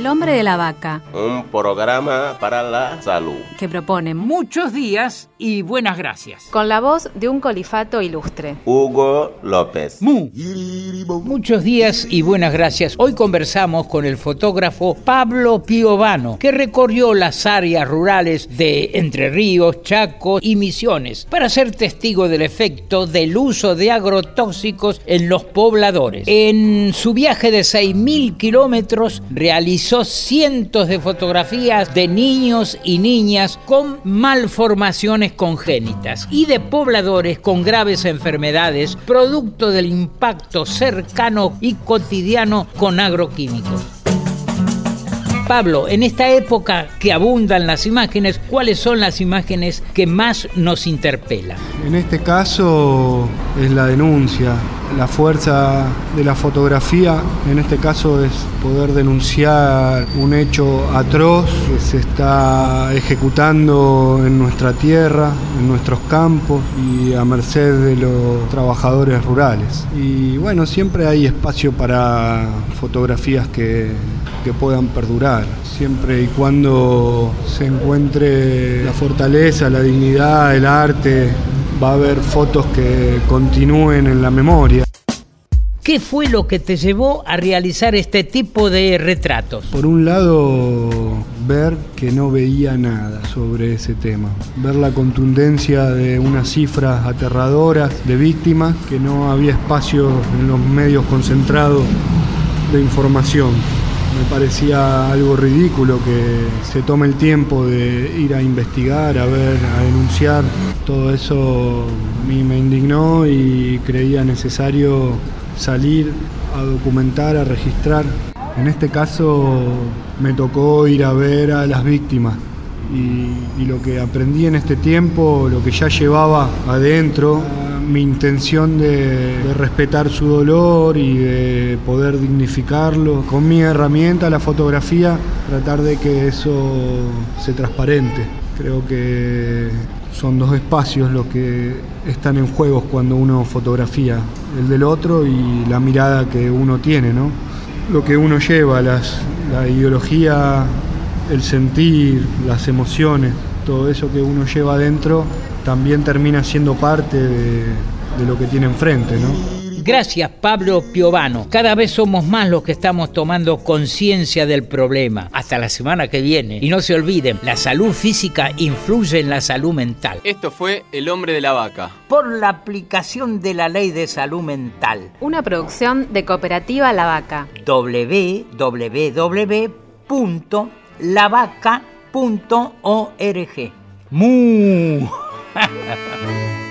El hombre de la vaca, Un programa para la salud. que propone Muchos días y buenas gracias. Con la voz de un colifato ilustre. Hugo López. Mu. Muchos días y buenas gracias. Hoy conversamos con el fotógrafo Pablo Piovano, que recorrió las áreas rurales de Entre Ríos, Chaco y Misiones para ser testigo del efecto del uso de agrotóxicos en los pobladores. En su viaje de 6.000 kilómetros realizó cientos de fotografías de niños y niñas con malformaciones congénitas y de pobladores con graves enfermedades producto del impacto cercano y cotidiano con agroquímicos. Pablo, en esta época que abundan las imágenes, ¿cuáles son las imágenes que más nos interpelan? En este caso es la denuncia. La fuerza de la fotografía en este caso es poder denunciar un hecho atroz que se está ejecutando en nuestra tierra, en nuestros campos y a merced de los trabajadores rurales. Y bueno, siempre hay espacio para fotografías que, que puedan perdurar, siempre y cuando se encuentre la fortaleza, la dignidad, el arte, va a haber fotos que continúen en la memoria. ¿Qué fue lo que te llevó a realizar este tipo de retratos? Por un lado, ver que no veía nada sobre ese tema, ver la contundencia de unas cifras aterradoras de víctimas, que no había espacio en los medios concentrados de información. Me parecía algo ridículo que se tome el tiempo de ir a investigar, a ver, a denunciar. Todo eso a mí me indignó y creía necesario salir a documentar, a registrar. En este caso me tocó ir a ver a las víctimas y, lo que aprendí en este tiempo, lo que ya llevaba adentro, mi intención de, respetar su dolor y de poder dignificarlo. Con mi herramienta, la fotografía, tratar de que eso se transparente. Creo que son dos espacios los que están en juego cuando uno fotografía, el del otro y la mirada que uno tiene, ¿no? Lo que uno lleva, la ideología, el sentir, las emociones, todo eso que uno lleva adentro también termina siendo parte de, de lo que tiene enfrente, ¿no? Gracias Pablo Piovano. Cada vez somos más los que estamos tomando conciencia del problema. Hasta la semana que viene. Y no se olviden, la salud física influye en la salud mental. Esto fue El hombre de la vaca. Por la aplicación de la ley de salud mental. Una producción de Cooperativa La Vaca. www.lavaca.org. ¡Mu!